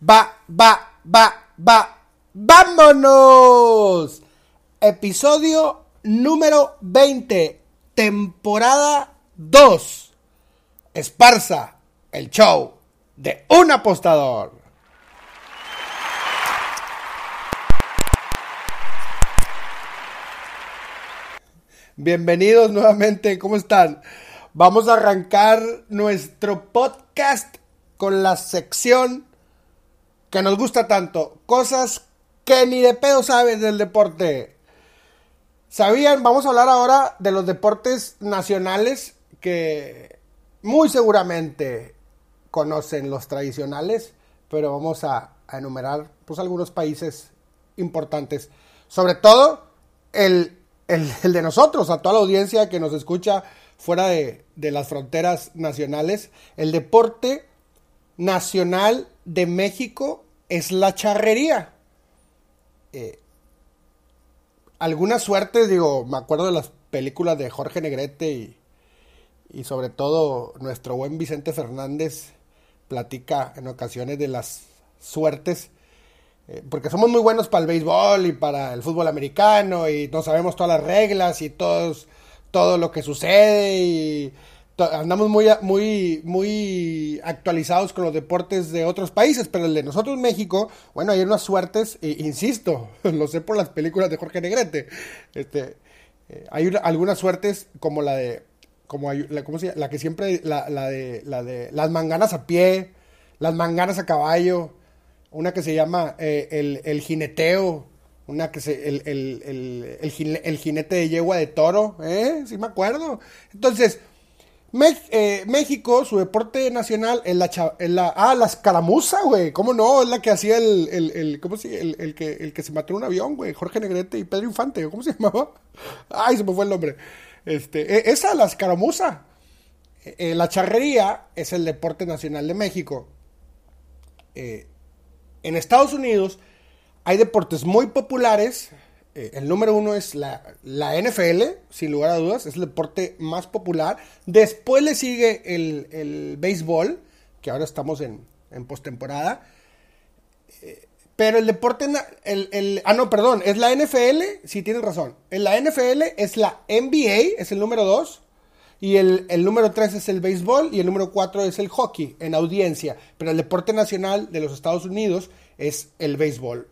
Va, va, va, va. ¡Vámonos! Episodio número 20, temporada 2. Esparza, el show de un apostador. Bienvenidos nuevamente, ¿cómo están? Vamos a arrancar nuestro podcast con la sección que nos gusta tanto, cosas que ni de pedo sabes del deporte. ¿Sabían? Vamos a hablar ahora de los deportes nacionales que muy seguramente conocen los tradicionales, pero vamos a, enumerar pues algunos países importantes. Sobre todo el, el, el, de nosotros, a toda la audiencia que nos escucha fuera de, de las fronteras nacionales. El deporte nacional de México es la charrería. Eh, algunas suertes, digo, me acuerdo de las películas de Jorge Negrete y, y sobre todo nuestro buen Vicente Fernández platica en ocasiones de las suertes, eh, porque somos muy buenos para el béisbol y para el fútbol americano y no sabemos todas las reglas y todos, todo lo que sucede y andamos muy, muy, muy actualizados con los deportes de otros países, pero el de nosotros México, bueno, hay unas suertes, e, insisto, lo sé por las películas de Jorge Negrete, este, eh, hay una, algunas suertes como la de, como hay, la, ¿cómo se llama? la que siempre, la, la, de, la de las manganas a pie, las manganas a caballo, una que se llama eh, el, el jineteo, una que se, el, el, el jinete de yegua de toro, ¿eh? Sí me acuerdo. Entonces, eh, México, su deporte nacional es la, ah, la escaramuza, güey. ¿Cómo no? Es la que hacía el, el, el ¿cómo se, el, que, el que se mató en un avión, güey. Jorge Negrete y Pedro Infante, ¿cómo se llamaba? Ay, se me fue el nombre. Este, e, esa, la escaramuza. Eh, la charrería es el deporte nacional de México. Eh, en Estados Unidos hay deportes muy populares eh, el número uno es la, la, NFL, sin lugar a dudas, es el deporte más popular. Después le sigue el, el béisbol, que ahora estamos en, en postemporada. Eh, pero el deporte, el, el, ah, no, perdón, es la NFL, sí tienes razón. En la NFL es la NBA, es el número dos. Y el, el número tres es el béisbol y el número cuatro es el hockey en audiencia. Pero el deporte nacional de los Estados Unidos es el béisbol.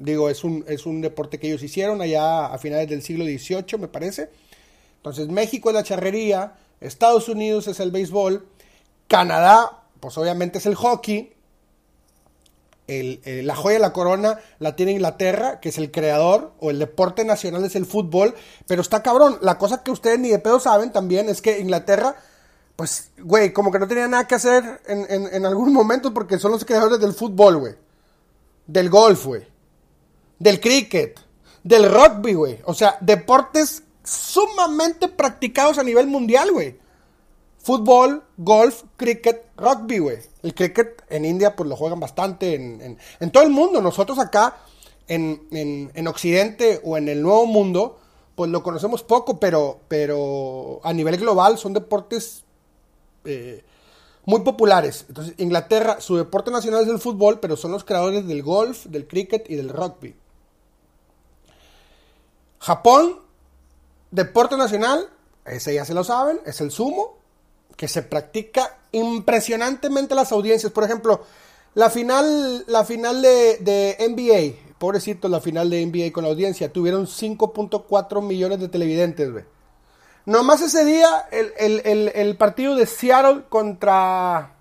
Digo, es un, es un deporte que ellos hicieron allá a finales del siglo XVIII, me parece. Entonces, México es la charrería, Estados Unidos es el béisbol, Canadá, pues obviamente es el hockey. El, el, la joya de la corona la tiene Inglaterra, que es el creador, o el deporte nacional es el fútbol. Pero está cabrón. La cosa que ustedes ni de pedo saben también es que Inglaterra, pues, güey, como que no tenía nada que hacer en, en, en algún momento porque son los creadores del fútbol, güey. Del golf, güey del cricket, del rugby, güey. O sea, deportes sumamente practicados a nivel mundial, güey. Fútbol, golf, cricket, rugby, güey. El cricket en India pues lo juegan bastante, en, en, todo el mundo. Nosotros acá en, en, Occidente o en el Nuevo Mundo pues lo conocemos poco, pero, pero a nivel global son deportes eh, muy populares. Entonces, Inglaterra, su deporte nacional es el fútbol, pero son los creadores del golf, del cricket y del rugby. Japón, deporte nacional, ese ya se lo saben, es el sumo, que se practica impresionantemente las audiencias. Por ejemplo, la final, la final de, de NBA, pobrecito, la final de NBA con la audiencia, tuvieron 5.4 millones de televidentes, güey. Nomás ese día, el, el, el, partido de Seattle contra.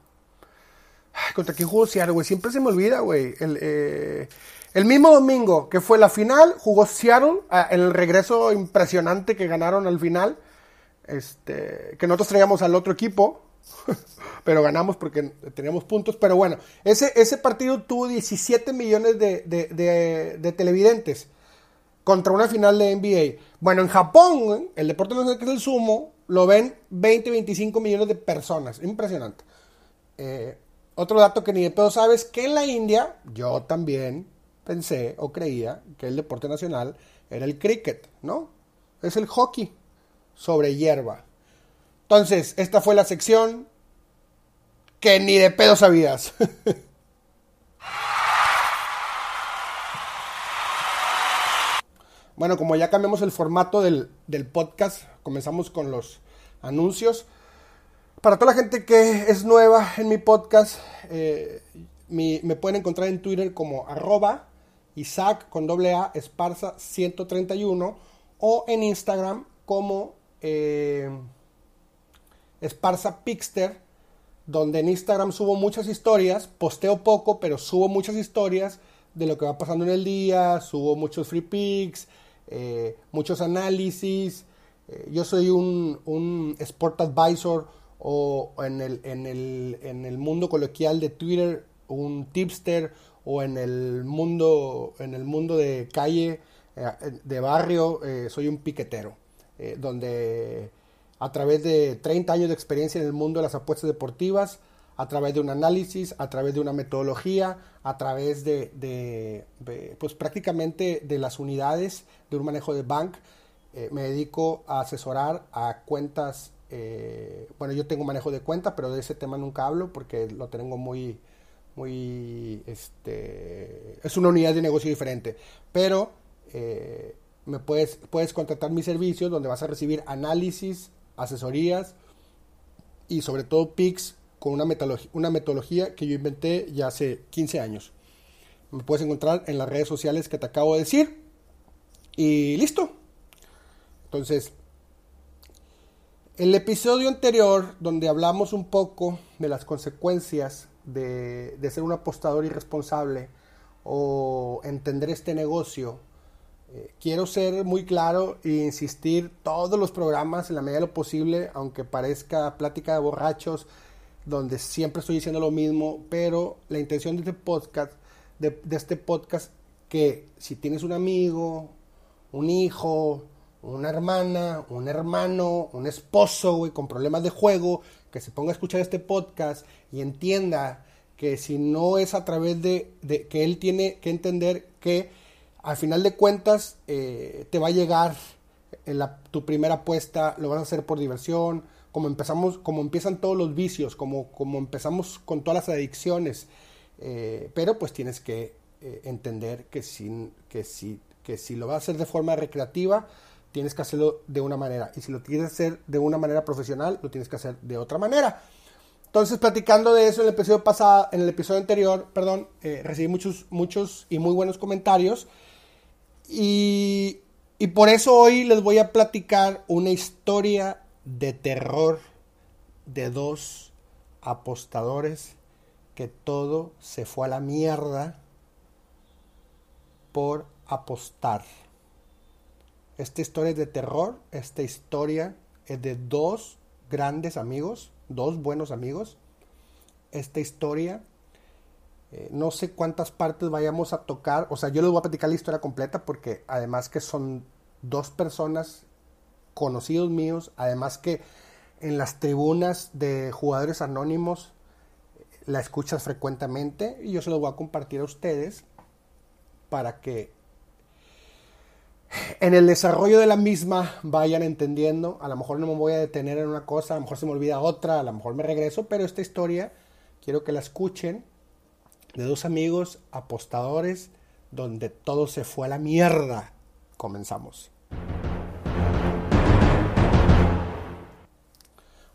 ¿Contra quién jugó Seattle, güey? Siempre se me olvida, güey. El, eh, el mismo domingo que fue la final, jugó Seattle, el regreso impresionante que ganaron al final. Este, que nosotros traíamos al otro equipo, pero ganamos porque teníamos puntos. Pero bueno, ese, ese partido tuvo 17 millones de, de, de, de televidentes contra una final de NBA. Bueno, en Japón, el deporte nacional que es el sumo, lo ven 20, 25 millones de personas. Impresionante. Eh, otro dato que ni de pedo sabes que en la India, yo también pensé o creía que el deporte nacional era el cricket, ¿no? Es el hockey sobre hierba. Entonces, esta fue la sección que ni de pedo sabías. bueno, como ya cambiamos el formato del, del podcast, comenzamos con los anuncios. Para toda la gente que es nueva en mi podcast, eh, me pueden encontrar en Twitter como arroba Isaac con doble A Esparza 131 o en Instagram como eh, Esparza Pixter, donde en Instagram subo muchas historias, posteo poco, pero subo muchas historias de lo que va pasando en el día, subo muchos free pics, eh, muchos análisis. Eh, yo soy un, un, sport advisor o en el, en, el, en el mundo coloquial de Twitter, un tipster o en el mundo, en el mundo de calle, eh, de barrio, soy un piquetero, donde a través de 30 años de experiencia en el mundo de las apuestas deportivas, a través de un análisis, a través de una metodología, a través de, pues prácticamente de las unidades de un manejo de bank. Eh, me dedico a asesorar a cuentas, eh, bueno, yo tengo manejo de cuenta, pero de ese tema nunca hablo porque lo tengo muy, muy, este, es una unidad de negocio diferente, pero eh, me puedes, puedes contratar mis servicios donde vas a recibir análisis, asesorías y sobre todo PICs con una metodología, una metodología que yo inventé ya hace 15 años. Me puedes encontrar en las redes sociales que te acabo de decir. Y listo. Entonces, el episodio anterior, donde hablamos un poco de las consecuencias de, ser un apostador irresponsable o entender este negocio, eh, quiero ser muy claro e insistir todos los programas en la medida de lo posible, aunque parezca plática de borrachos, donde siempre estoy diciendo lo mismo, pero la intención de este podcast, de, este podcast, que si tienes un amigo, un hijo, una hermana, un hermano, un esposo, con problemas de juego, que se ponga a escuchar este podcast y entienda que si no es a través de, que él tiene que entender que al final de cuentas eh, te va a llegar tu primera apuesta, lo vas a hacer por diversión, como empezamos, como empiezan todos los vicios, como, como empezamos con todas las adicciones. Eh, pero pues tienes que eh, entender que si, que, si, que si lo vas a hacer de forma recreativa, tienes que hacerlo de una manera. Y si lo quieres hacer de una manera profesional, lo tienes que hacer de otra manera. Entonces, platicando de eso en el episodio pasado, en el episodio anterior, perdón, eh, recibí muchos, muchos y muy buenos comentarios. Y, y por eso hoy les voy a platicar una historia de terror de dos apostadores que todo se fue a la mierda por apostar. Esta historia es de terror, esta historia es de dos grandes amigos, dos buenos amigos. Esta historia, eh, no sé cuántas partes vayamos a tocar, o sea, yo les voy a platicar la historia completa porque además que son dos personas conocidos míos, además que en las tribunas de jugadores anónimos la escuchas frecuentemente y yo se lo voy a compartir a ustedes para que en el desarrollo de la misma vayan entendiendo. A lo mejor no me voy a detener en una cosa, a lo mejor se me olvida otra, a lo mejor me regreso, pero esta historia quiero que la escuchen de dos amigos apostadores donde todo se fue a la mierda. Comenzamos.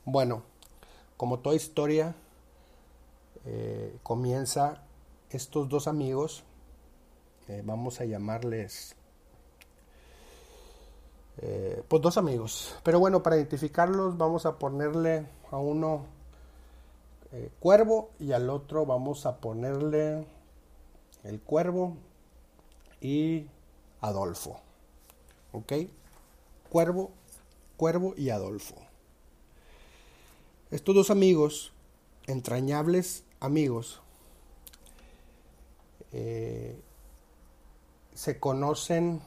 Bueno, como toda historia, eh, comienza estos dos amigos, eh, vamos a llamarles, eh, pues dos amigos, pero bueno, para identificarlos vamos a ponerle a uno cuervo y al otro vamos a ponerle el cuervo y Adolfo, ¿ok? Cuervo, cuervo y Adolfo. Estos dos amigos, entrañables amigos, eh, se conocen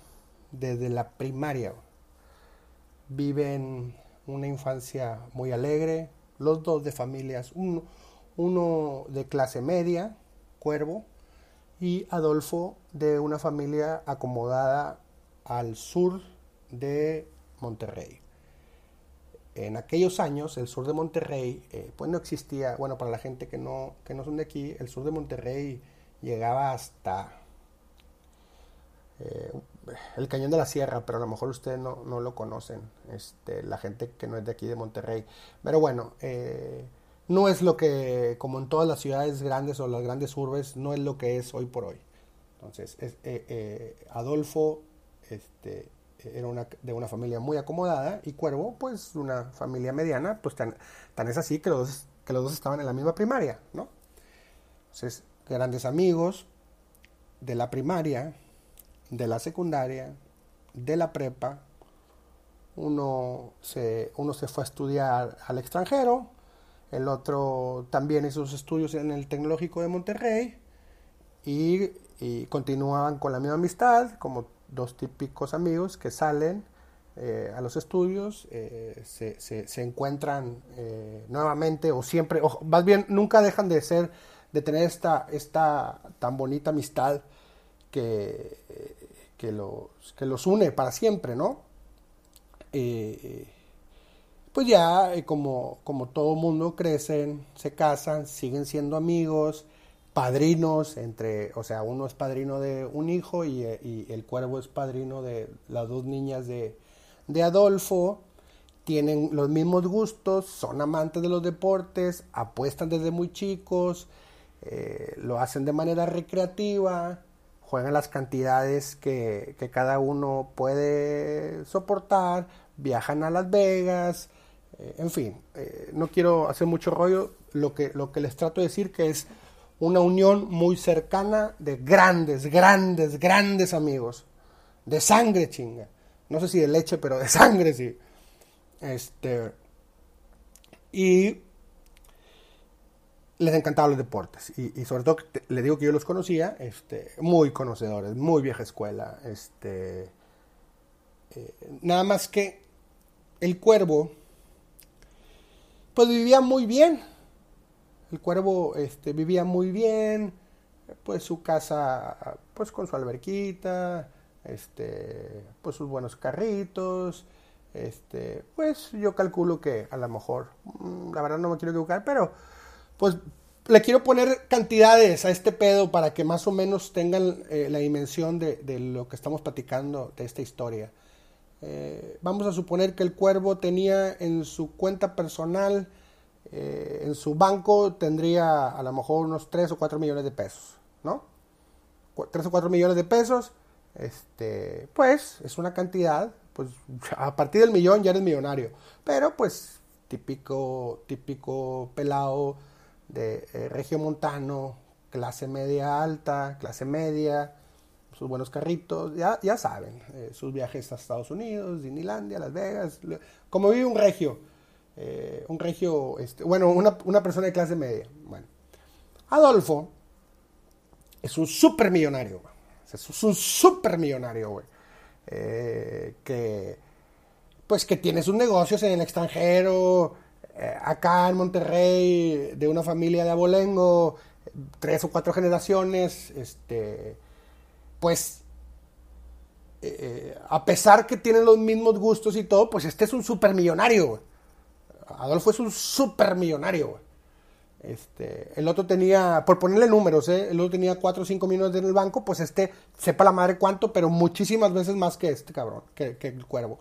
desde la primaria. Viven una infancia muy alegre, los dos de familias, uno, uno de clase media, Cuervo, y Adolfo de una familia acomodada al sur de Monterrey. En aquellos años el sur de Monterrey, eh, pues no existía, bueno, para la gente que no, que no son de aquí, el sur de Monterrey llegaba hasta, eh, el Cañón de la Sierra, pero a lo mejor ustedes no, no lo conocen, este, la gente que no es de aquí de Monterrey. Pero bueno, eh, no es lo que, como en todas las ciudades grandes o las grandes urbes, no es lo que es hoy por hoy. Entonces, es, eh, eh, Adolfo este, era una, de una familia muy acomodada y Cuervo, pues una familia mediana, pues tan, es así que los, dos, que los dos estaban en la misma primaria, ¿no? Entonces, grandes amigos de la primaria, de la secundaria, de la prepa, uno se, uno se fue a estudiar al extranjero, el otro también hizo sus estudios en el Tecnológico de Monterrey y, continuaban con la misma amistad, como dos típicos amigos que salen eh, a los estudios, eh, se, se, encuentran eh, nuevamente o siempre, o más bien nunca dejan de ser, de tener esta, esta tan bonita amistad que, que, los, que los une para siempre, ¿no? pues ya eh, como, como todo mundo crecen, se casan, siguen siendo amigos, padrinos, entre, o sea, uno es padrino de un hijo y, eh, el cuervo es padrino de las dos niñas de, Adolfo, tienen los mismos gustos, son amantes de los deportes, apuestan desde muy chicos, eh, lo hacen de manera recreativa, juegan las cantidades que, que cada uno puede soportar, viajan a Las Vegas, eh, en fin, eh, no quiero hacer mucho rollo, lo que, lo que les trato de decir que es una unión muy cercana de grandes, grandes, grandes amigos, de sangre chinga, no sé si de leche, pero de sangre sí. Este, y les encantaban los deportes y, sobre todo le digo que yo los conocía, este, muy conocedores, muy vieja escuela, este, eh, nada más que el cuervo pues vivía muy bien. El cuervo este, vivía muy bien, pues su casa, pues con su alberquita, este, pues sus buenos carritos, este, pues yo calculo que a lo mejor, mm, la verdad no me quiero equivocar, pero pues le quiero poner cantidades a este pedo para que más o menos tengan eh, la dimensión de, lo que estamos platicando de esta historia. Eh, vamos a suponer que el cuervo tenía en su cuenta personal, eh, en su banco tendría a lo mejor unos 3 o 4 millones de pesos, ¿no? 3 o 4 millones de pesos, este, pues es una cantidad, pues a partir del millón ya eres millonario, pero pues típico, típico pelado de eh, regio montano, clase media alta, clase media, sus buenos carritos, ya, ya saben, eh, sus viajes a Estados Unidos, Disneylandia, Las Vegas, como vive un regio, eh, un regio, este, bueno, una, persona de clase media. Bueno, Adolfo es un super millonario, es un super millonario, güey. Eh, que, pues que tiene sus negocios en el extranjero, acá en Monterrey, de una familia de abolengo, tres o cuatro generaciones, este pues eh, eh, a pesar que tienen los mismos gustos y todo, pues este es un supermillonario, Adolfo es un supermillonario, Este, el otro tenía, por ponerle números, ¿eh? el otro tenía 4 o 5 millones en el banco, pues este, sepa la madre cuánto, pero muchísimas veces más que este cabrón, que, el cuervo.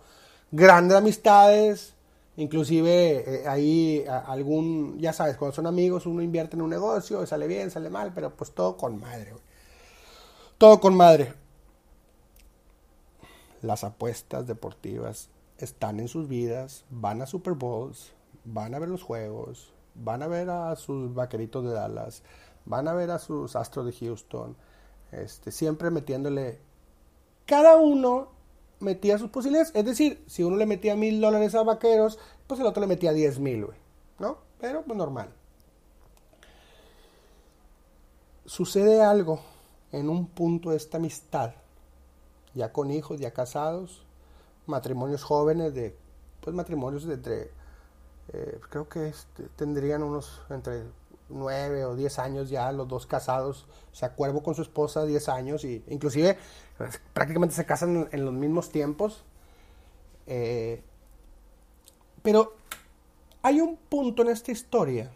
Grandes amistades, inclusive ahí algún, ya sabes, cuando son amigos uno invierte en un negocio, sale bien, sale mal, pero pues todo con madre. Todo con madre. Las apuestas deportivas están en sus vidas, van a Super Bowls, van a ver los juegos, van a ver a sus vaqueritos de Dallas, van a ver a sus astros de Houston, este, siempre metiéndole. Cada uno metía sus posibilidades. Es decir, si uno le metía mil dólares a vaqueros, pues el otro le metía diez mil, güey. ¿No? Pero pues normal. Sucede algo en un punto de esta amistad, ya con hijos, ya casados, matrimonios jóvenes de, pues matrimonios entre, eh, creo que tendrían unos entre nueve o diez años ya los dos casados, se acuerdo con su esposa diez años y inclusive pues, prácticamente se casan en, los mismos tiempos. Eh, pero hay un punto en esta historia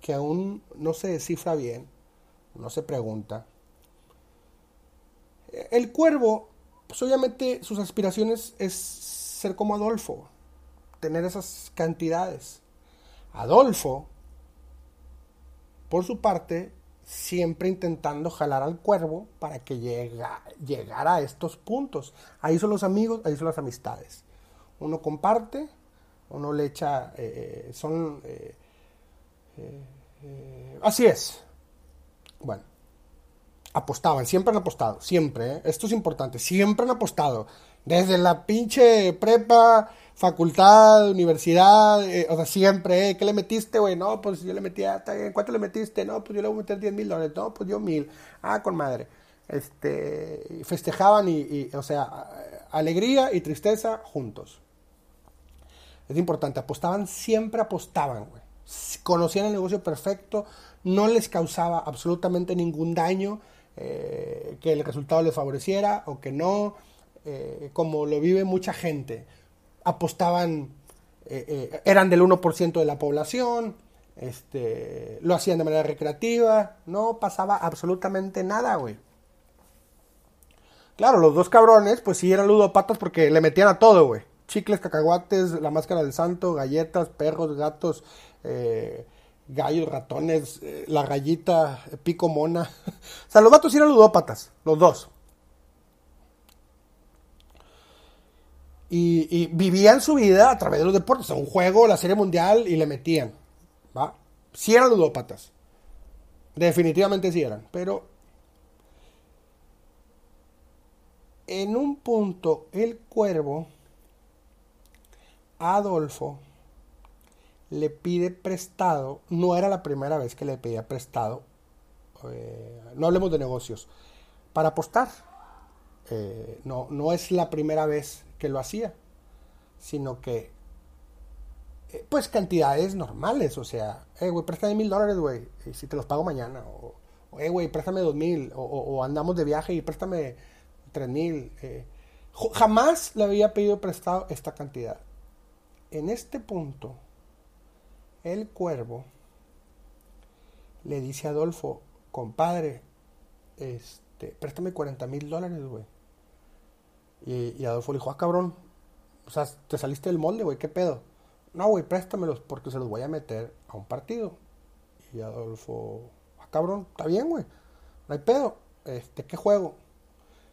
que aún no se descifra bien no se pregunta, El cuervo, pues obviamente sus aspiraciones es ser como Adolfo, tener esas cantidades. Adolfo, por su parte, siempre intentando jalar al cuervo para que llega, llegara a estos puntos. Ahí son los amigos, ahí son las amistades. Uno comparte, uno le echa, eh, son... Eh, eh, así es. Bueno, apostaban, siempre han apostado, siempre, esto es importante, siempre han apostado. Desde la pinche prepa, facultad, universidad, eh, o sea, siempre, eh, ¿qué le metiste, güey? No, pues yo le metí, ¿cuánto le metiste? No, pues yo le voy a meter 10 mil dólares, no, pues yo mil, ah, con madre. Este, festejaban y, o sea, alegría y tristeza juntos. Es importante, apostaban, siempre apostaban, güey. Conocían el negocio perfecto, no les causaba absolutamente ningún daño, eh, que el resultado les favoreciera o que no eh, como lo vive mucha gente. Apostaban, eh, eh, eran del 1% de la población, este, lo hacían de manera recreativa, no pasaba absolutamente nada, güey. Claro, los dos cabrones, pues sí eran ludopatas porque le metían a todo, güey. Chicles, cacahuates, la máscara del santo, galletas, perros, gatos, gallos, ratones, la gallita, pico mona. o sea, los vatos eran ludópatas, los dos. Y, vivían su vida a través de los deportes, un juego, la serie mundial y le metían. ¿va? Sí eran ludópatas. Definitivamente sí eran. Pero en un punto el cuervo, Adolfo, le pide prestado, no era la primera vez que le pedía prestado, eh, no hablemos de negocios, para apostar. Eh, no, no es la primera vez que lo hacía, sino que, eh, pues cantidades normales, o sea, eh, güey, préstame mil dólares, güey, y si te los pago mañana, o, eh, güey, préstame dos mil, o, andamos de viaje y préstame tres mil. Eh. Jamás le había pedido prestado esta cantidad. En este punto, el cuervo le dice a Adolfo, compadre, este, préstame 40 mil dólares, güey. Y, Adolfo le dijo, ah, cabrón, o sea, te saliste del molde, güey, ¿qué pedo? No, güey, préstamelos porque se los voy a meter a un partido. Y Adolfo, ah, cabrón, está bien, güey, no hay pedo. Este, ¿qué juego?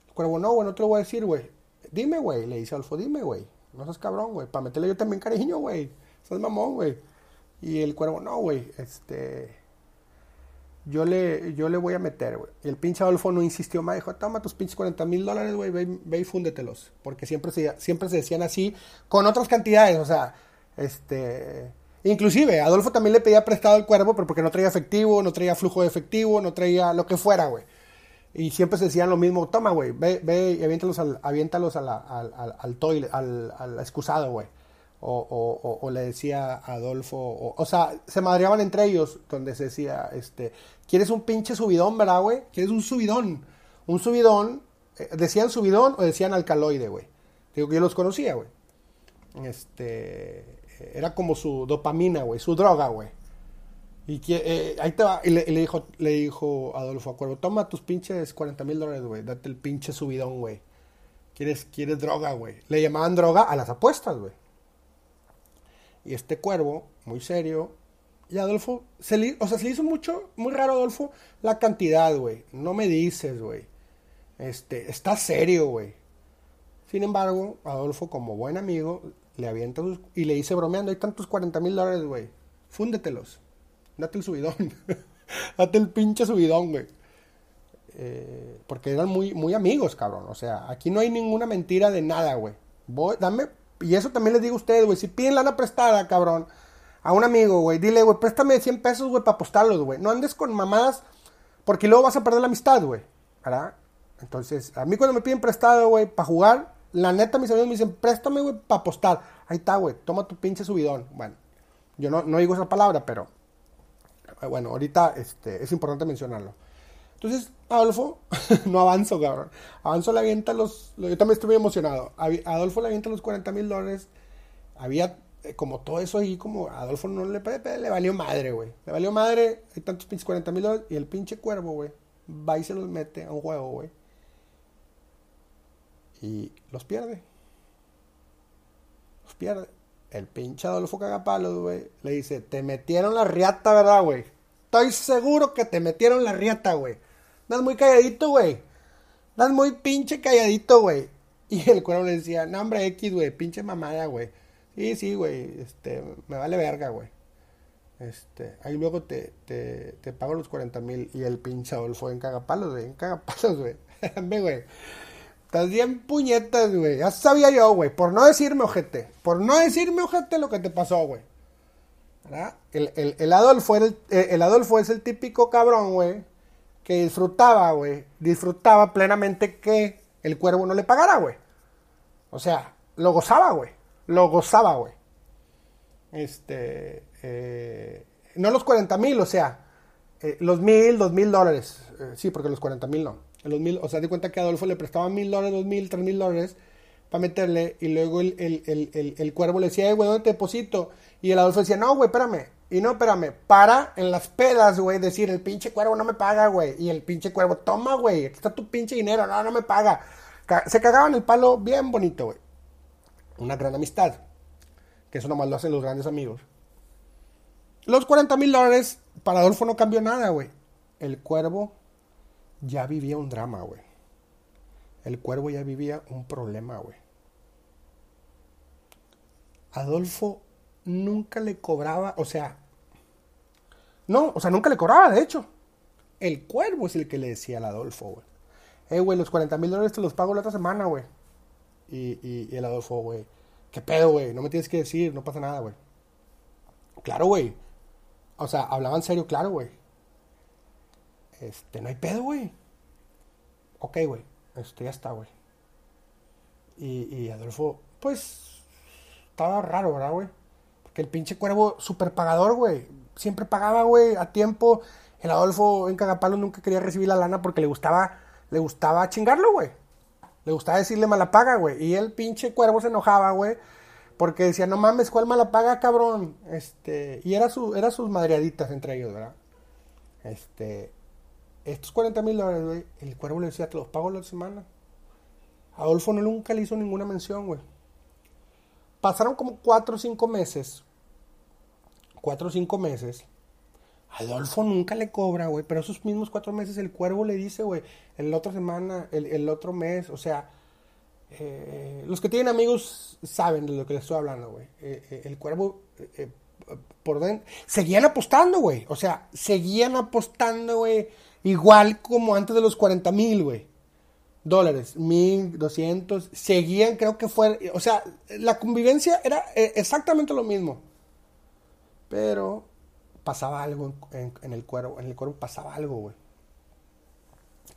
El cuervo, no, güey, no te lo voy a decir, güey. Dime, güey, le dice Adolfo, dime, güey. No seas cabrón, güey, para meterle yo también cariño, güey. Seas mamón, güey. Y el cuervo, no, güey, este yo le, yo le voy a meter, güey. Y el pinche Adolfo no insistió más, dijo, toma tus pinches 40 mil dólares, güey, ve, y fúndetelos. Porque siempre se, siempre se decían así, con otras cantidades, o sea, este... Inclusive, Adolfo también le pedía prestado el cuervo, pero porque no traía efectivo, no traía flujo de efectivo, no traía lo que fuera, güey. Y siempre se decían lo mismo, toma, güey, ve, ve y aviéntalos al, aviéntalos al, al, al, al, toilet, al, al excusado, güey o, le decía Adolfo, o, sea, se madreaban entre ellos, donde se decía, este, ¿quieres un pinche subidón, verdad, güey? ¿Quieres un subidón? Un subidón, eh, decían subidón o decían alcaloide, güey. Digo que yo los conocía, güey. Este, era como su dopamina, güey, su droga, güey. Y eh, ahí te va, y le, dijo, le dijo Adolfo Acuerdo, toma tus pinches 40 mil dólares, güey, date el pinche subidón, güey. ¿Quieres, quieres droga, güey. Le llamaban droga a las apuestas, güey. Y este cuervo, muy serio. Y Adolfo, se le, o sea, se le hizo mucho, muy raro Adolfo, la cantidad, güey. No me dices, güey. Este, está serio, güey. Sin embargo, Adolfo, como buen amigo, le avienta y le dice bromeando, hay tantos 40 mil dólares, güey. Fúndetelos. Date el subidón. Date el pinche subidón, güey. Eh, porque eran muy, muy amigos, cabrón. O sea, aquí no hay ninguna mentira de nada, güey. Dame y eso también les digo a ustedes, güey. Si piden lana prestada, cabrón, a un amigo, güey, dile, güey, préstame 100 pesos, güey, para apostarlos, güey. No andes con mamadas, porque luego vas a perder la amistad, güey. ¿Verdad? Entonces, a mí cuando me piden prestado, güey, para jugar, la neta, mis amigos me dicen, préstame, güey, para apostar. Ahí está, güey, toma tu pinche subidón. Bueno, yo no, no digo esa palabra, pero bueno, ahorita este, es importante mencionarlo. Entonces, Adolfo, no avanzo, cabrón. Adolfo le avienta los. Yo también estuve emocionado. Adolfo le avienta los 40 mil dólares. Había eh, como todo eso ahí, como Adolfo no le, le valió madre, güey. Le valió madre. Hay tantos pinches 40 mil dólares. Y el pinche cuervo, güey, va y se los mete a un juego, güey. Y los pierde. Los pierde. El pinche Adolfo Cagapalos, güey, le dice, te metieron la riata, ¿verdad, güey? Estoy seguro que te metieron la riata, güey. Estás muy calladito, güey. Estás muy pinche calladito, güey. Y el cuervo le decía, no, hombre, X, güey, pinche mamada, güey. Sí, sí, güey, este, me vale verga, güey. Este, ahí luego te, te, pago los 40 mil. Y el pinche Adolfo en cagapalos, güey, en cagapalos, güey. güey. Estás bien puñetas, güey. Ya sabía yo, güey. Por no decirme, ojete. Por no decirme, ojete, lo que te pasó, güey. ¿Verdad? El, el, el, Adolfo el, el Adolfo es el típico cabrón, güey. Que disfrutaba, güey. Disfrutaba plenamente que el cuervo no le pagara, güey. O sea, lo gozaba, güey. Lo gozaba, güey. Este. Eh, no los 40 mil, o sea, eh, los mil, dos mil dólares. Eh, sí, porque los 40 mil no. Los mil, o sea, di cuenta que Adolfo le prestaba mil dólares, dos mil, tres mil dólares para meterle. Y luego el, el, el, el cuervo le decía, güey, ¿dónde te deposito? Y el Adolfo decía, no, güey, espérame. Y no, espérame, para en las pedas, güey, decir, el pinche cuervo no me paga, güey. Y el pinche cuervo, toma, güey, aquí está tu pinche dinero, no, no me paga. Se cagaban el palo bien bonito, güey. Una gran amistad. Que eso nomás lo hacen los grandes amigos. Los 40 mil dólares para Adolfo no cambió nada, güey. El cuervo ya vivía un drama, güey. El cuervo ya vivía un problema, güey. Adolfo nunca le cobraba, o sea, no, o sea, nunca le cobraba, de hecho. El cuervo es el que le decía al Adolfo, güey. Eh, güey, los 40 mil dólares te los pago la otra semana, güey. Y, y, el Adolfo, güey, ¿qué pedo, güey? No me tienes que decir, no pasa nada, güey. Claro, güey. O sea, hablaban serio, claro, güey. Este, no hay pedo, güey. Ok, güey. Este, ya está, güey. Y, y Adolfo, pues, estaba raro, ¿verdad, güey? Porque el pinche cuervo, super pagador, güey. Siempre pagaba, güey, a tiempo. El Adolfo en Cagapalo nunca quería recibir la lana porque le gustaba, le gustaba chingarlo, güey. Le gustaba decirle mala paga, güey. Y el pinche cuervo se enojaba, güey. Porque decía, no mames, ¿cuál mala paga, cabrón? Este, y era, su, era sus madreaditas entre ellos, ¿verdad? Este, estos 40 mil dólares, güey, el cuervo le decía, te los pago la semana. Adolfo no nunca le hizo ninguna mención, güey. Pasaron como 4 o 5 meses. 4 o 5 meses. Adolfo nunca le cobra, güey. Pero esos mismos 4 meses el cuervo le dice, güey, en la otra semana, el, el otro mes, o sea, eh, los que tienen amigos saben de lo que les estoy hablando, güey. Eh, eh, el cuervo, por dentro, seguían apostando, güey. O sea, seguían apostando, güey Igual como antes de los 40 mil, güey. Dólares, mil, doscientos. Seguían, creo que fue. O sea, la convivencia era exactamente lo mismo. Pero pasaba algo en, el cuerpo. En el cuerpo pasaba algo, güey.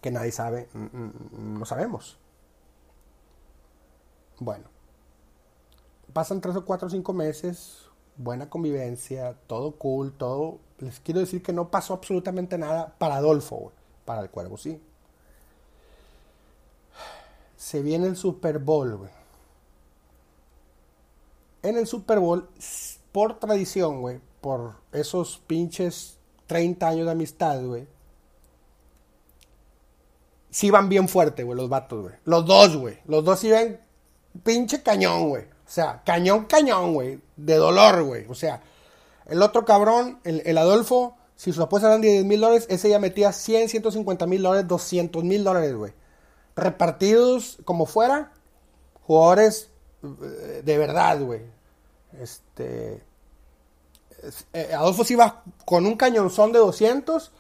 Que nadie sabe. No sabemos. Bueno. Pasan tres o cuatro o cinco meses. Buena convivencia. Todo cool. Todo les quiero decir que no pasó absolutamente nada para Adolfo, Para el cuervo, sí. Se viene el Super Bowl, güey. En el Super Bowl, por tradición, güey, por esos pinches 30 años de amistad, güey. Sí van bien fuerte, güey, los vatos, güey. Los dos, güey. Los dos iban pinche cañón, güey. O sea, cañón, cañón, güey. De dolor, güey. O sea, el otro cabrón, el, Adolfo, si sus apuestas eran de 10 mil dólares, ese ya metía 100, 150 mil dólares, 200 mil dólares, güey. Repartidos como fuera, jugadores eh, de verdad, güey. Este. Eh, Adolfo se iba con un cañonzón de 200,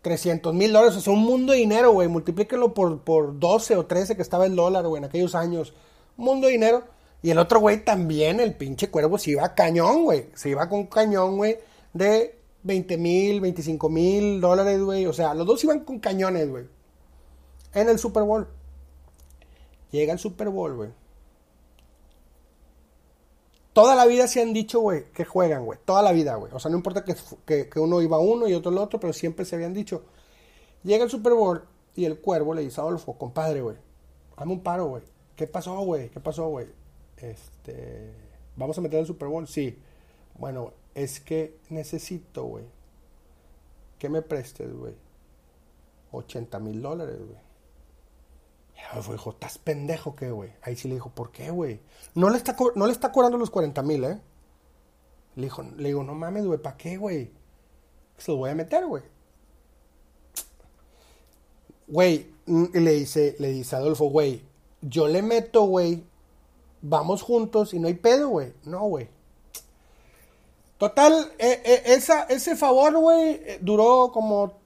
300 mil dólares, o sea, un mundo de dinero, güey. Multiplíquenlo por, por 12 o 13 que estaba el dólar, güey, en aquellos años. Un mundo de dinero. Y el otro güey también, el pinche cuervo, se iba a cañón, güey. Se iba con cañón, güey, de 20 mil, 25 mil dólares, güey. O sea, los dos iban con cañones, güey. En el Super Bowl. Llega el Super Bowl, güey. Toda la vida se han dicho, güey, que juegan, güey. Toda la vida, güey. O sea, no importa que, que, uno iba uno y otro el otro, pero siempre se habían dicho. Llega el Super Bowl y el cuervo le dice a Adolfo, compadre, güey, hazme un paro, güey. ¿Qué pasó, güey? ¿Qué pasó, güey? Este, ¿Vamos a meter el Super Bowl? Sí. Bueno, es que necesito, güey, que me prestes, güey, 80 mil dólares, güey. Adolfo dijo, ¿estás pendejo qué, güey? Ahí sí le dijo, ¿por qué, güey? No le está, no le está cobrando los 40 mil, ¿eh? Le, dijo, le digo, no mames, güey, ¿para qué, güey? Se lo voy a meter, güey. Güey, le dice, le dice Adolfo, güey, yo le meto, güey, vamos juntos y no hay pedo, güey. No, güey. Total, eh, eh, esa, ese favor, güey, duró como,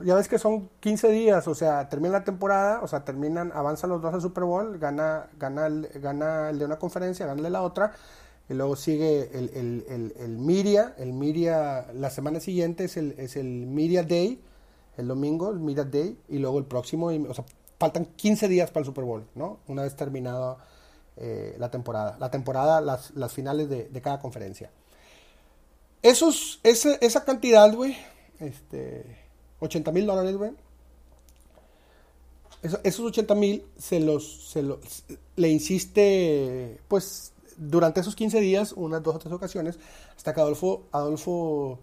ya ves que son 15 días, o sea, termina la temporada, o sea, terminan, avanzan los dos al Super Bowl, gana, gana, el, gana el de una conferencia, gana el de la otra, y luego sigue el, el, el, el Miria, el Miria, la semana siguiente es el, es el Miria Day, el domingo, el Miria Day, y luego el próximo, o sea, faltan 15 días para el Super Bowl, ¿no? Una vez terminada la temporada, la temporada, las, las finales de, de cada conferencia. Esos, esa, esa cantidad, güey, este, 80 mil dólares, güey. esos 80 mil se los, se los, le insiste, pues, durante esos 15 días, unas dos o tres ocasiones, hasta que Adolfo, Adolfo,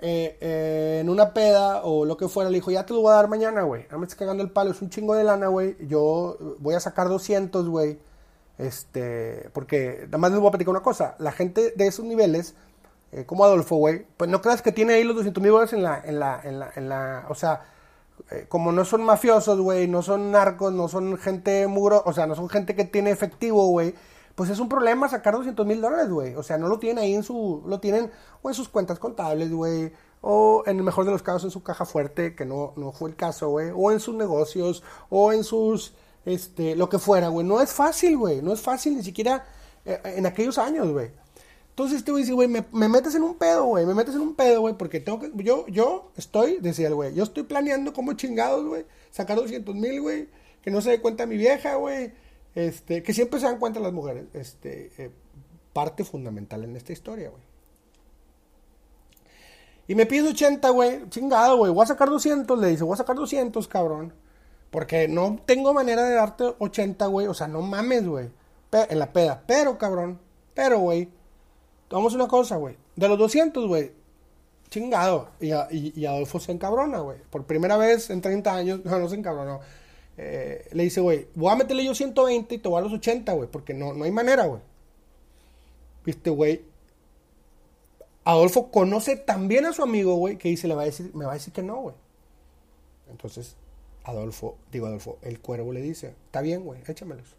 eh, eh, en una peda o lo que fuera, le dijo, ya te lo voy a dar mañana, güey. No me estés cagando el palo, es un chingo de lana, güey. Yo voy a sacar 200, güey. Este, porque, nada más les voy a platicar una cosa. La gente de esos niveles eh, como Adolfo, güey, pues no creas que tiene ahí los 200 mil dólares en la, en la, en la, en la, o sea, eh, como no son mafiosos, güey, no son narcos, no son gente muro, o sea, no son gente que tiene efectivo, güey, pues es un problema sacar 200 mil dólares, güey, o sea, no lo tienen ahí en su, lo tienen o en sus cuentas contables, güey, o en el mejor de los casos en su caja fuerte, que no, no fue el caso, güey, o en sus negocios, o en sus, este, lo que fuera, güey, no es fácil, güey, no es fácil ni siquiera eh, en aquellos años, güey. Entonces este güey dice, güey, me, metes en un pedo, güey, me metes en un pedo, güey, porque tengo que, yo, yo estoy, decía el güey, yo estoy planeando como chingados, güey, sacar 200 mil, güey, que no se dé cuenta mi vieja, güey, este, que siempre se dan cuenta las mujeres, este, eh, parte fundamental en esta historia, güey. Y me pides 80, güey, chingado, güey, voy a sacar 200, le dice, voy a sacar 200, cabrón, porque no tengo manera de darte 80, güey, o sea, no mames, güey, en la peda, pero, cabrón, pero, güey, Vamos una cosa, güey. De los 200, güey. Chingado. Y, Adolfo se encabrona, güey. Por primera vez en 30 años. No, no se encabronó. Eh, le dice, güey, voy a meterle yo 120 y te voy a los 80, güey. Porque no, no hay manera, güey. Viste, güey. Adolfo conoce también a su amigo, güey, que dice, le va a decir, me va a decir que no, güey. Entonces, Adolfo, digo Adolfo, el cuervo le dice, está bien, güey, échamelos.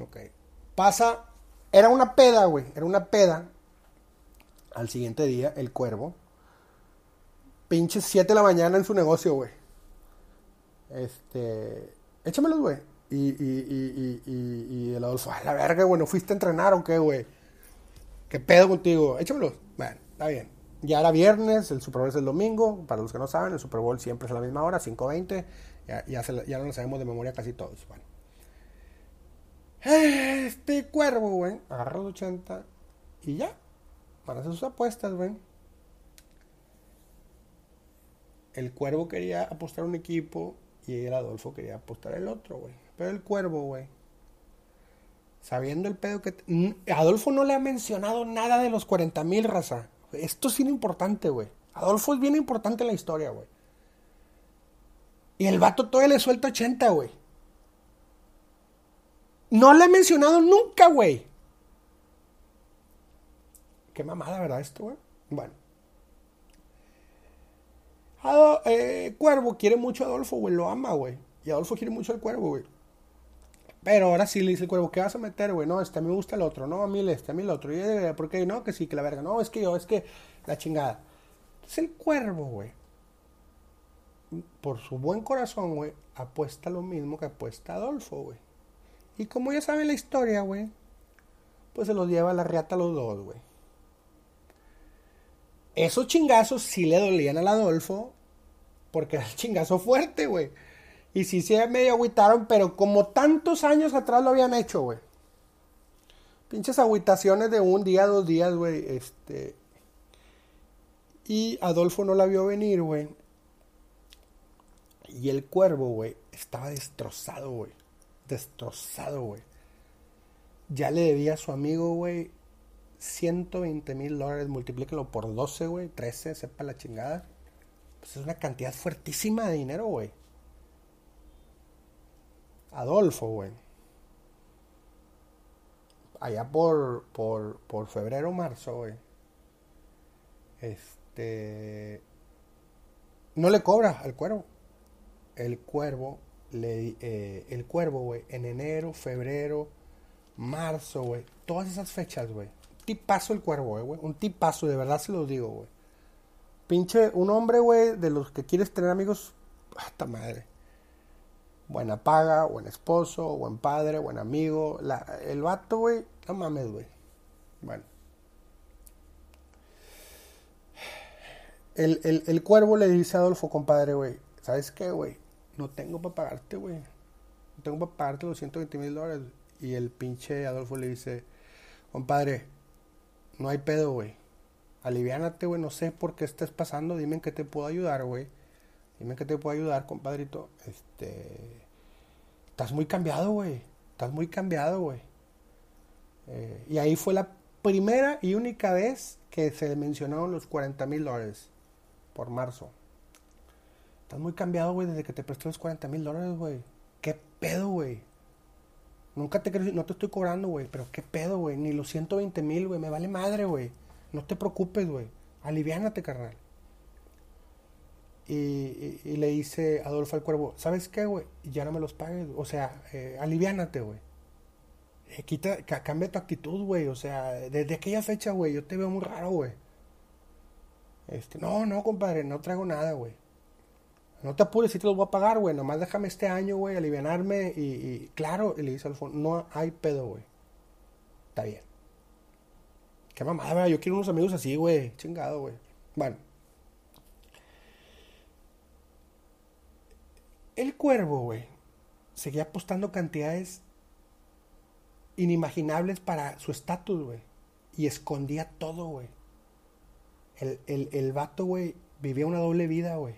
Ok. Pasa era una peda, güey. Era una peda. Al siguiente día, el cuervo. Pinches 7 de la mañana en su negocio, güey. Este. Échamelos, güey. Y, y, y, y, el Adolfo, a la verga, güey, ¿no fuiste a entrenar o qué, güey? ¿Qué pedo contigo? Échamelos. Bueno, está bien. Ya era viernes, el Super Bowl es el domingo. Para los que no saben, el Super Bowl siempre es a la misma hora, 5.20. Ya, ya, ya no lo sabemos de memoria casi todos. Bueno. Este cuervo, güey, agarra los 80 y ya. Para hacer sus apuestas, güey. El cuervo quería apostar un equipo y el Adolfo quería apostar el otro, güey. Pero el cuervo, güey, sabiendo el pedo que... Adolfo no le ha mencionado nada de los 40 mil, raza. Esto es bien importante, güey. Adolfo es bien importante en la historia, güey. Y el vato todavía le suelta 80, güey. No le he mencionado nunca, güey. Qué mamada, ¿verdad? Esto, güey. Bueno. Eh, Cuervo quiere mucho a Adolfo, güey. Lo ama, güey. Y Adolfo quiere mucho al Cuervo, güey. Pero ahora sí le dice el Cuervo, ¿qué vas a meter, güey? No, este a mí me gusta el otro. No, a mí este, a mí el otro. Y, eh, ¿Por qué? No, que sí, que la verga. No, es que yo, es que la chingada. Es el Cuervo, güey. Por su buen corazón, güey, apuesta lo mismo que apuesta Adolfo, güey. Y como ya saben la historia, güey, pues se los lleva la reata a los dos, güey. Esos chingazos sí le dolían al Adolfo, porque era el chingazo fuerte, güey. Y sí se medio agüitaron, pero como tantos años atrás lo habían hecho, güey. Pinches agüitaciones de un día, dos días, güey. Este. Y Adolfo no la vio venir, güey. Y el cuervo, güey, estaba destrozado, güey destrozado, güey. Ya le debía a su amigo, güey, 120 mil dólares. Multiplíquelo por 12, güey. 13, sepa la chingada. Pues es una cantidad fuertísima de dinero, güey. Adolfo, güey. Allá por, por, por febrero, marzo, güey. Este. No le cobra al cuervo. El cuervo, le, eh, el cuervo, güey, en enero, febrero, marzo, güey. Todas esas fechas, güey. Tipazo el cuervo, eh, güey. Un tipazo, de verdad se lo digo, güey. Pinche, un hombre, güey, de los que quieres tener amigos, hasta madre. Buena paga, buen esposo, buen padre, buen amigo. La, el vato, güey, no mames, güey. Bueno. El, el, el, cuervo le dice a Adolfo, compadre, güey, ¿sabes qué, güey? No tengo para pagarte, güey. No tengo para pagarte los 120 mil dólares. Y el pinche Adolfo le dice, compadre, no hay pedo, güey. Aliviánate, güey, no sé por qué estás pasando, dime en qué te puedo ayudar, güey. Dime en qué te puedo ayudar, compadrito. Este. Estás muy cambiado, güey. Estás muy cambiado, güey. Eh, y ahí fue la primera y única vez que se mencionaron los 40 mil dólares por marzo. Estás muy cambiado, güey, desde que te presté los 40 mil dólares, güey. ¿Qué pedo, güey? Nunca te no te estoy cobrando, güey, pero qué pedo, güey. Ni los 120 mil, güey. Me vale madre, güey. No te preocupes, güey. Aliviánate, carnal. Y, y, le dice Adolfo al cuervo, ¿sabes qué, güey? Ya no me los pagues. O sea, eh, aliviánate, güey. Eh, quita, cambia tu actitud, güey. O sea, desde aquella fecha, güey, yo te veo muy raro, güey. Este, no, no, compadre, no traigo nada, güey. No te apures, si te los voy a pagar, güey. Nomás déjame este año, güey, alivianarme. Y, claro, y le dice Adolfo, no hay pedo, güey. Está bien. Qué mamada, Yo quiero unos amigos así, güey. Chingado, güey. Bueno. El cuervo, güey, seguía apostando cantidades inimaginables para su estatus, güey. Y escondía todo, güey. El, el, el vato, güey, vivía una doble vida, güey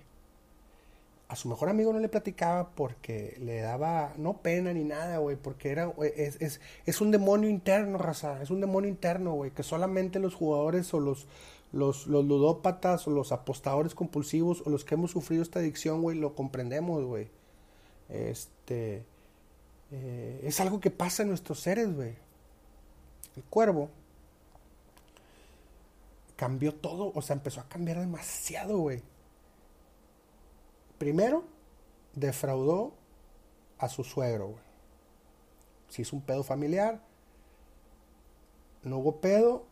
a su mejor amigo no le platicaba porque le daba, no pena ni nada, güey, porque era, es, es, es, un demonio interno, raza, es un demonio interno, güey, que solamente los jugadores o los, los, ludópatas o los apostadores compulsivos o los que hemos sufrido esta adicción, güey, lo comprendemos, güey. Este, eh, es algo que pasa en nuestros seres, güey. El cuervo cambió todo, o sea, empezó a cambiar demasiado, güey Primero, defraudó a su suegro, güey. Se hizo un pedo familiar. No hubo pedo.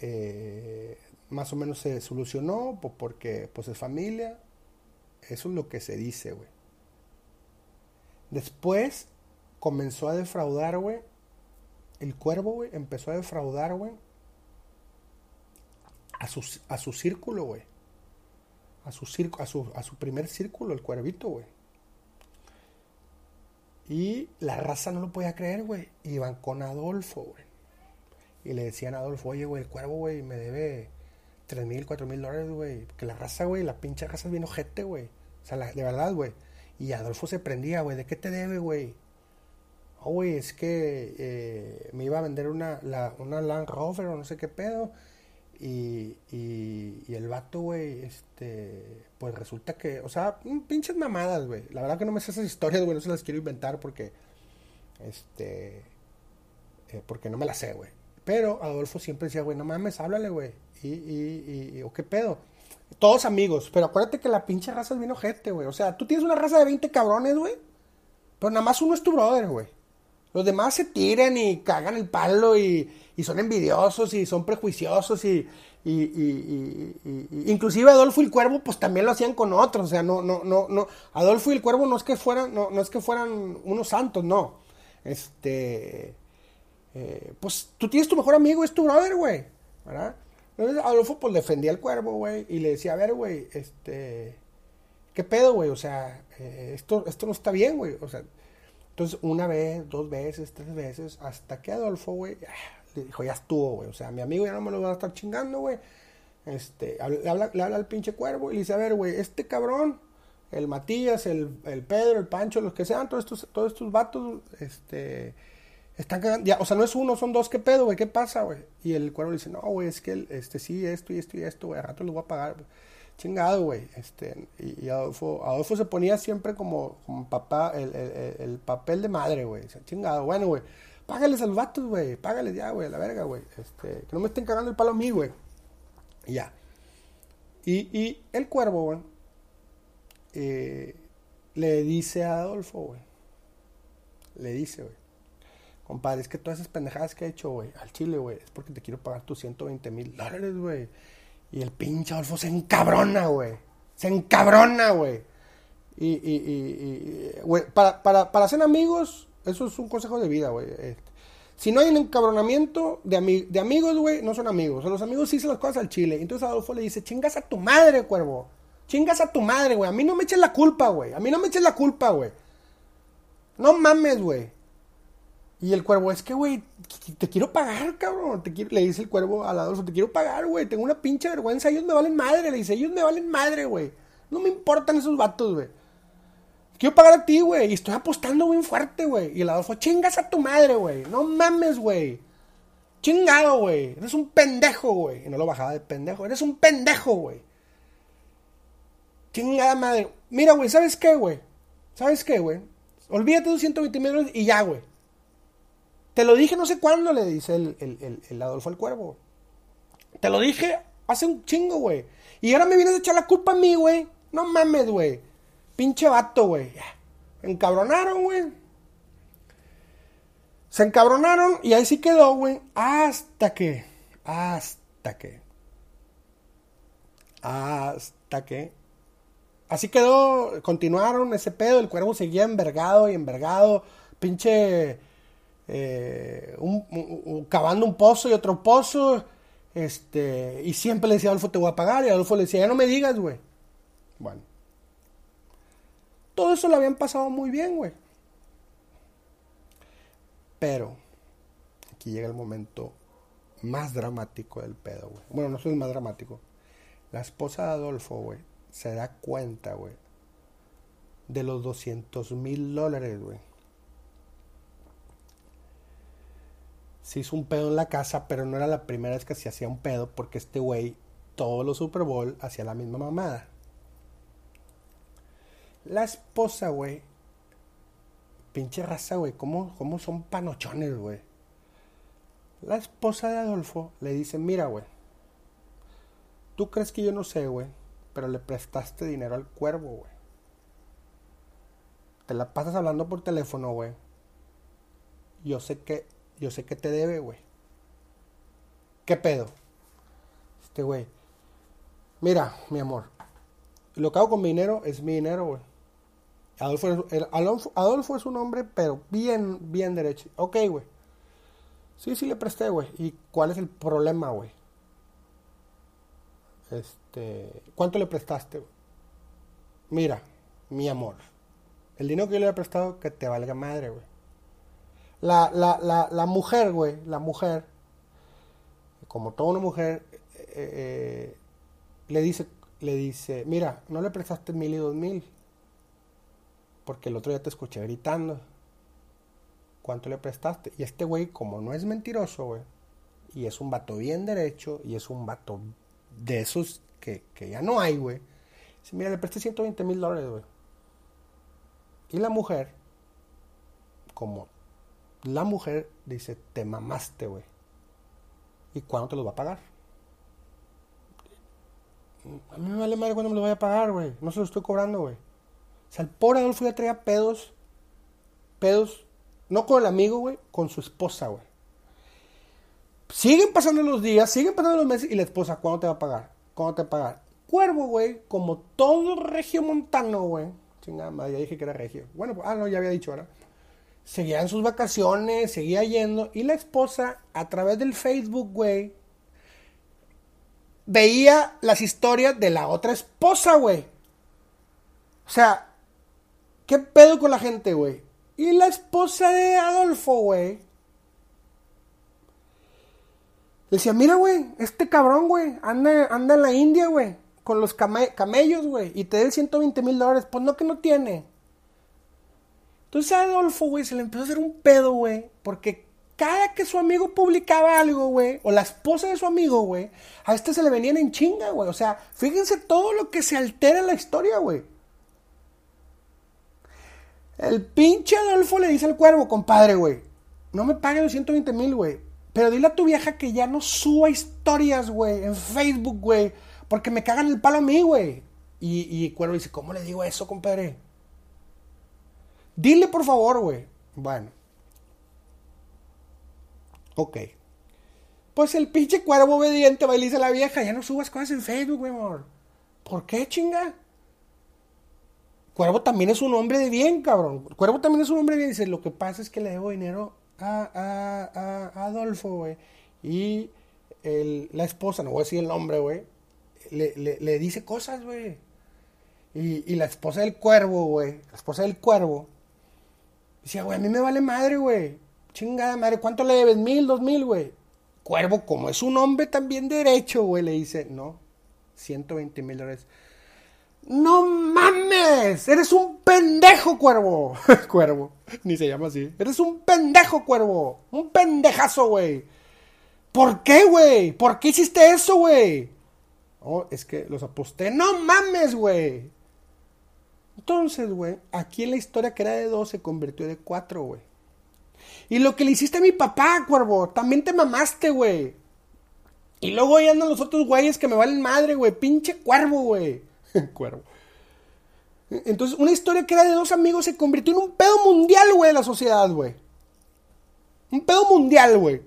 Eh, más o menos se solucionó porque pues es familia. Eso es lo que se dice, güey. Después comenzó a defraudar, güey. El cuervo, güey, empezó a defraudar, güey. A su, a su círculo, güey a su, a su, a su primer círculo, el cuervito, güey. Y la raza no lo podía creer, güey. Iban con Adolfo, güey. Y le decían a Adolfo, oye, güey, el cuervo, güey, me debe 3 mil, 4 mil dólares, güey. Que la raza, güey, la pinche raza es bien ojete, güey. O sea, de verdad, güey. Y Adolfo se prendía, güey, ¿de qué te debe, güey? Oh, güey, es que eh, me iba a vender una, la, una Land Rover o no sé qué pedo. Y, y, el vato, güey, este, pues resulta que, o sea, pinches mamadas, güey. La verdad que no me sé esas historias, güey, no se las quiero inventar porque, este, eh, porque no me las sé, güey. Pero Adolfo siempre decía, güey, no mames, háblale, güey. Y, y, y, o qué pedo. Todos amigos, pero acuérdate que la pinche raza es bien ojete, güey. O sea, tú tienes una raza de 20 cabrones, güey. Pero nada más uno es tu brother, güey. Los demás se tiran y cagan el palo y, son envidiosos y son prejuiciosos y, y, y, inclusive Adolfo y el Cuervo pues también lo hacían con otros, o sea, no, no, no, no, Adolfo y el Cuervo no es que fueran, no, no es que fueran unos santos, no, este, eh, pues tú tienes tu mejor amigo, es tu brother, güey, ¿verdad? Entonces Adolfo pues defendía al Cuervo, güey, y le decía, a ver, güey, este, ¿qué pedo, güey? O sea, eh, esto, esto no está bien, güey, o sea, entonces una vez, dos veces, tres veces, hasta que Adolfo, güey, dijo, ya estuvo, güey. O sea, mi amigo ya no me lo va a estar chingando, güey. Este, le habla, le habla al pinche cuervo y le dice, a ver, güey, este cabrón, el Matías, el, el, Pedro, el Pancho, los que sean, todos estos, todos estos vatos, este, están cagando. Ya, o sea, no es uno, son dos, ¿qué pedo, güey? ¿Qué pasa, güey? Y el cuervo le dice, no, güey, es que, este, sí, esto y esto y esto, güey, a rato les voy a pagar. Chingado, güey. Este, y, Adolfo, Adolfo se ponía siempre como, papá, el, el, el papel de madre, güey. chingado, bueno, güey. Págales a los güey. Págales ya, güey, la verga, güey. Este, que no me estén cagando el palo a mí, güey. Ya. Y, y el cuervo, güey, eh, le dice a Adolfo, güey. Le dice, güey. Compadre, es que todas esas pendejadas que he hecho, güey, al chile, güey, es porque te quiero pagar tus 120 mil dólares, güey. Y el pinche Adolfo se encabrona, güey. Se encabrona, güey. Y, y, y, güey, para, para, para ser amigos, eso es un consejo de vida, güey. Este, si no hay un encabronamiento de, de amigos, güey, no son amigos. O los amigos sí se las cosas al chile. Entonces Adolfo le dice, chingas a tu madre, cuervo. Chingas a tu madre, güey. A mí no me eches la culpa, güey. A mí no me eches la culpa, güey. No mames, güey. Y el cuervo, es que, güey, te quiero pagar, cabrón. Te le dice el cuervo al Adolfo, te quiero pagar, güey. Tengo una pinche vergüenza. Ellos me valen madre. Le dice, ellos me valen madre, güey. No me importan esos vatos, güey. Quiero pagar a ti, güey. Y estoy apostando bien fuerte, güey. Y el Adolfo, chingas a tu madre, güey. No mames, güey. Chingado, güey. Eres un pendejo, güey. Y no lo bajaba de pendejo. Eres un pendejo, güey. Chingada madre. Mira, güey, ¿sabes qué, güey? ¿Sabes qué, güey? Olvídate de los 120 mil y ya, güey. Te lo dije no sé cuándo, le dice el, el, Adolfo al cuervo. Te lo dije hace un chingo, güey. Y ahora me vienes a echar la culpa a mí, güey. No mames, güey. Pinche vato, güey. Encabronaron, güey. Se encabronaron y ahí sí quedó, güey. Hasta que. Hasta que. Hasta que. Así quedó. Continuaron ese pedo. El cuervo seguía envergado y envergado. Pinche eh, un, cavando un pozo y otro pozo. Este, y siempre le decía Adolfo, te voy a pagar. Y Adolfo le decía, ya no me digas, güey. Bueno. Todo eso lo habían pasado muy bien, güey. Pero, aquí llega el momento más dramático del pedo, güey. Bueno, no el más dramático. La esposa de Adolfo, güey, se da cuenta, güey, de los 200 mil dólares, güey, se hizo un pedo en la casa, pero no era la primera vez que se hacía un pedo porque este güey, todos los Super Bowl, hacía la misma mamada. La esposa, güey, pinche raza, güey, ¿cómo, ¿cómo son panochones, güey? La esposa de Adolfo le dice, mira, güey, tú crees que yo no sé, güey, pero le prestaste dinero al cuervo, güey. Te la pasas hablando por teléfono, güey. Yo sé que yo sé que te debe, güey. ¿Qué pedo? Este güey. Mira, mi amor. Lo que hago con mi dinero es mi dinero, güey. Adolfo, Adolfo, es un hombre, pero bien, bien derecho. Ok, güey. Sí, sí le presté, güey. ¿Y cuál es el problema, güey? Este, ¿cuánto le prestaste? Güey? Mira, mi amor. El dinero que yo le he prestado, que te valga madre, güey. La, la, la, la mujer, güey, la mujer, como toda una mujer, eh, eh, le dice, le dice, mira, no le prestaste mil y dos mil, porque el otro día te escuché gritando. ¿Cuánto le prestaste? Y este güey, como no es mentiroso, güey, y es un vato bien derecho, y es un vato de esos que, que ya no hay, güey, dice, mira, le presté 120 mil dólares, güey. Y la mujer, como la mujer dice, te mamaste, güey. ¿Y cuándo te los va a pagar? A mí me vale madre cuándo me lo voy a pagar, güey. No se lo estoy cobrando, güey. O sea, el pobre Adolfo ya traía pedos. Pedos. No con el amigo, güey. Con su esposa, güey. Siguen pasando los días, siguen pasando los meses. Y la esposa, ¿cuándo te va a pagar? ¿Cuándo te va a pagar? Cuervo, güey. Como todo regio montano, güey. Chingada madre, ya dije que era regio. Bueno, ah, no, ya había dicho, ¿verdad? Seguía en sus vacaciones, seguía yendo. Y la esposa, a través del Facebook, güey, veía las historias de la otra esposa, güey. O sea, ¿qué pedo con la gente, güey? Y la esposa de Adolfo, güey. Decía, mira, güey, este cabrón, güey, anda, anda en la India, güey, con los camellos, güey, y te dé 120 mil dólares. Pues no que no tiene. Entonces a Adolfo, güey, se le empezó a hacer un pedo, güey, porque cada que su amigo publicaba algo, güey, o la esposa de su amigo, güey, a este se le venían en chinga, güey. O sea, fíjense todo lo que se altera en la historia, güey. El pinche Adolfo le dice al cuervo, compadre, güey, no me pague los 120 mil, güey. Pero dile a tu vieja que ya no suba historias, güey, en Facebook, güey. Porque me cagan el palo a mí, güey. Y, y Cuervo dice, ¿cómo le digo eso, compadre? Dile, por favor, güey. Bueno. Ok. Pues el pinche cuervo obediente va y dice a la vieja, ya no subas cosas en Facebook, güey, amor. ¿Por qué, chinga? Cuervo también es un hombre de bien, cabrón. Cuervo también es un hombre de bien. Dice, lo que pasa es que le debo dinero a, a, a Adolfo, güey. Y el, la esposa, no voy a decir el nombre, güey, le, le, le, dice cosas, güey. Y, y, la esposa del cuervo, güey, la esposa del cuervo, decía, güey, a mí me vale madre, güey. Chingada madre, ¿cuánto le debes? Mil, dos mil, güey. Cuervo, como es un hombre también derecho, güey, le dice, no, 120 mil dólares. No mames, eres un pendejo, cuervo. cuervo, ni se llama así. Eres un pendejo, cuervo. Un pendejazo, güey. ¿Por qué, güey? ¿Por qué hiciste eso, güey? Oh, es que los aposté. No mames, güey. Entonces, güey, aquí en la historia que era de dos se convirtió de cuatro, güey. Y lo que le hiciste a mi papá, cuervo, también te mamaste, güey. Y luego ahí andan los otros güeyes que me valen madre, güey. Pinche cuervo, güey. cuervo. Entonces, una historia que era de dos amigos se convirtió en un pedo mundial, güey, de la sociedad, güey. Un pedo mundial, güey.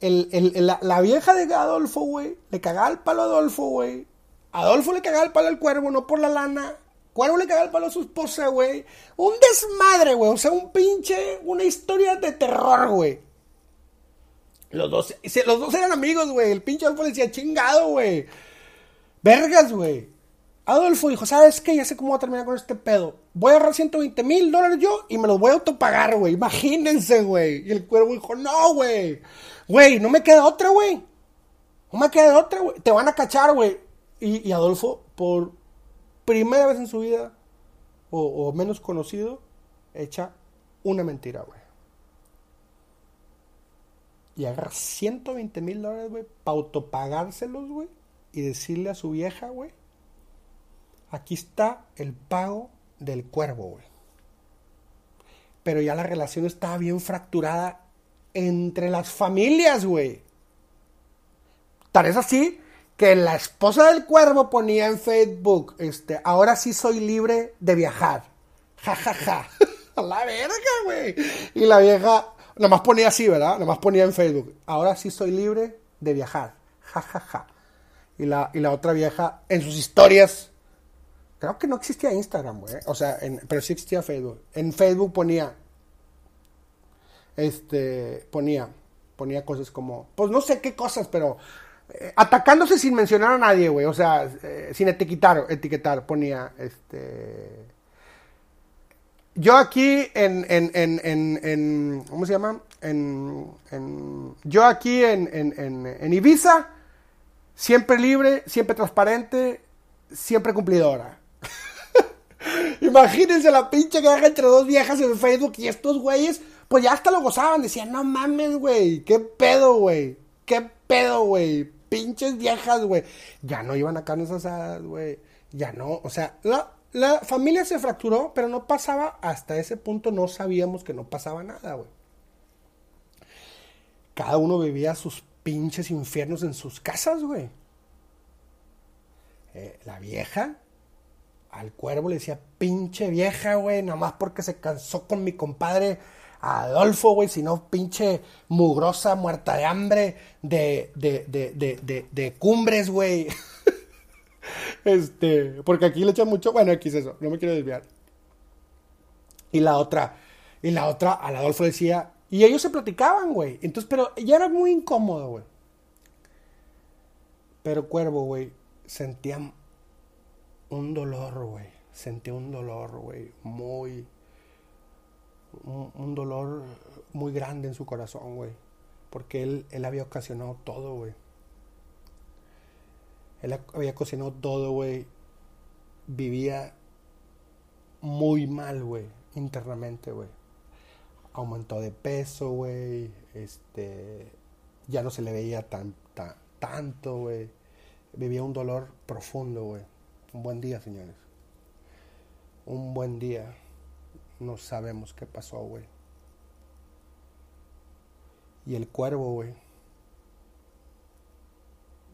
El, el, la, la, vieja de Adolfo, güey, le cagaba el palo a Adolfo, güey. Adolfo le cagaba el palo al cuervo, no por la lana. Cuervo le cagaba el palo a su esposa, güey. Un desmadre, güey. O sea, un pinche, una historia de terror, güey. Los dos, los dos eran amigos, güey. El pinche Adolfo le decía, chingado, güey. Vergas, güey. Adolfo dijo, ¿sabes qué? Ya sé cómo voy a terminar con este pedo. Voy a ahorrar 120 mil dólares yo y me los voy a autopagar, güey. Imagínense, güey. Y el cuervo dijo, no, güey. Güey, no me queda otra, güey. No me queda otra, güey. Te van a cachar, güey. Y, Adolfo, por primera vez en su vida, o, menos conocido, echa una mentira, güey. Y agarra 120 mil dólares, güey, para autopagárselos, güey. Y decirle a su vieja, güey, aquí está el pago del cuervo, güey. Pero ya la relación estaba bien fracturada entre las familias, güey. Tal es así que la esposa del cuervo ponía en Facebook, este, ahora sí soy libre de viajar. Ja, ja, ja. A la verga, güey. Y la vieja, nomás ponía así, ¿verdad? Nomás ponía en Facebook, ahora sí soy libre de viajar. Ja, ja, ja. Y la, y la otra vieja, en sus historias, creo que no existía Instagram, güey. O sea, pero sí existía Facebook. En Facebook ponía, este, ponía, ponía cosas como, pues no sé qué cosas, pero eh, atacándose sin mencionar a nadie, güey, o sea, eh, sin etiquetar, etiquetar, ponía, este... Yo aquí en, en, en, en, ¿cómo se llama? En, en, yo aquí en, en, Ibiza, siempre libre, siempre transparente, siempre cumplidora. Imagínense la pinche guerra entre dos viejas en Facebook y estos güeyes, pues ya hasta lo gozaban. Decían, no mames, güey, qué pedo, güey, qué pedo, güey pinches viejas, güey. Ya no iban a carnes asadas, güey. Ya no, o sea, la, la familia se fracturó, pero no pasaba, hasta ese punto no sabíamos que no pasaba nada, güey. Cada uno vivía sus pinches infiernos en sus casas, güey. Eh, la vieja al cuervo le decía, pinche vieja, güey, nada más porque se cansó con mi compadre Adolfo, güey, sino pinche mugrosa, muerta de hambre, de, de, de, de, cumbres, güey. este, porque aquí le echan mucho, bueno, aquí es eso, no me quiero desviar. Y la otra, y la otra, al Adolfo decía, y ellos se platicaban, güey. Entonces, pero ya era muy incómodo, güey. Pero Cuervo, güey, sentía un dolor, güey. Sentía un dolor, güey, muy, un, dolor muy grande en su corazón, güey. Porque él, él había ocasionado todo, güey. Él había ocasionado todo, güey. Vivía muy mal, güey, internamente, güey. aumentó de peso, güey. Este, ya no se le veía tan, tanto, güey. Vivía un dolor profundo, güey. Un buen día, señores. Un buen día. No sabemos qué pasó, güey. Y el cuervo, güey.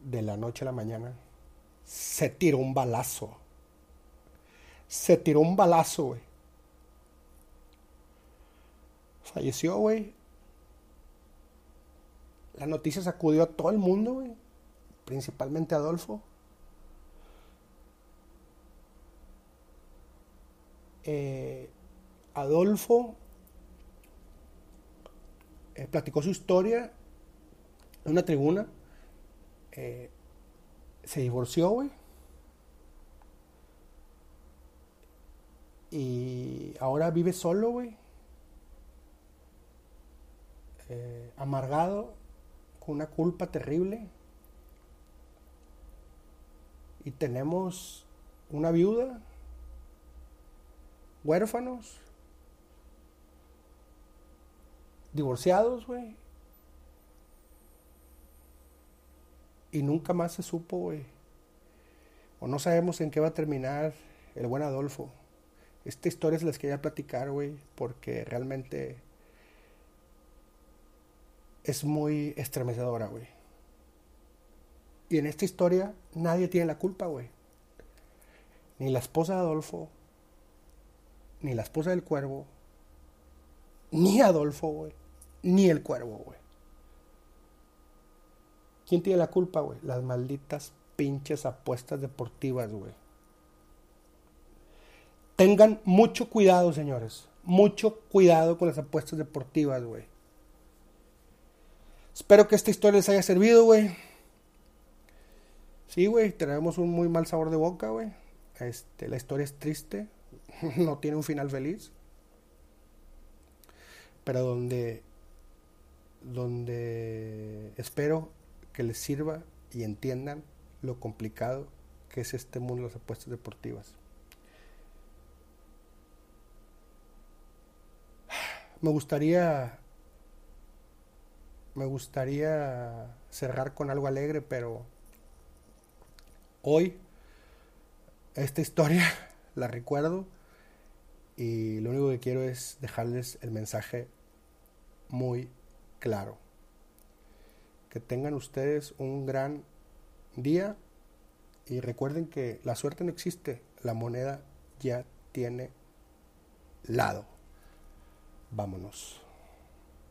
De la noche a la mañana. Se tiró un balazo. Se tiró un balazo, güey. Falleció, güey. La noticia sacudió a todo el mundo, güey. Principalmente a Adolfo. Eh, Adolfo eh, platicó su historia en una tribuna. Eh, se divorció, güey. Y ahora vive solo, güey. amargado, con una culpa terrible. Y tenemos una viuda huérfanos, divorciados, güey. Y nunca más se supo, güey. O no sabemos en qué va a terminar el buen Adolfo. Esta historia se les quería platicar, güey, porque realmente es muy estremecedora, güey. Y en esta historia nadie tiene la culpa, güey. Ni la esposa de Adolfo, ni la esposa del cuervo, ni Adolfo, güey, ni el cuervo, güey. ¿Quién tiene la culpa, güey? Las malditas pinches apuestas deportivas, güey. Tengan mucho cuidado, señores. Mucho cuidado con las apuestas deportivas, güey. Espero que esta historia les haya servido, güey. Sí, güey, tenemos un muy mal sabor de boca, güey. Este, la historia es triste, no tiene un final feliz, pero donde, donde espero que les sirva y entiendan lo complicado que es este mundo de las apuestas deportivas. Me gustaría me gustaría cerrar con algo alegre, pero hoy esta historia la recuerdo y lo único que quiero es dejarles el mensaje muy claro. Que tengan ustedes un gran día y recuerden que la suerte no existe, la moneda ya tiene lado. Vámonos.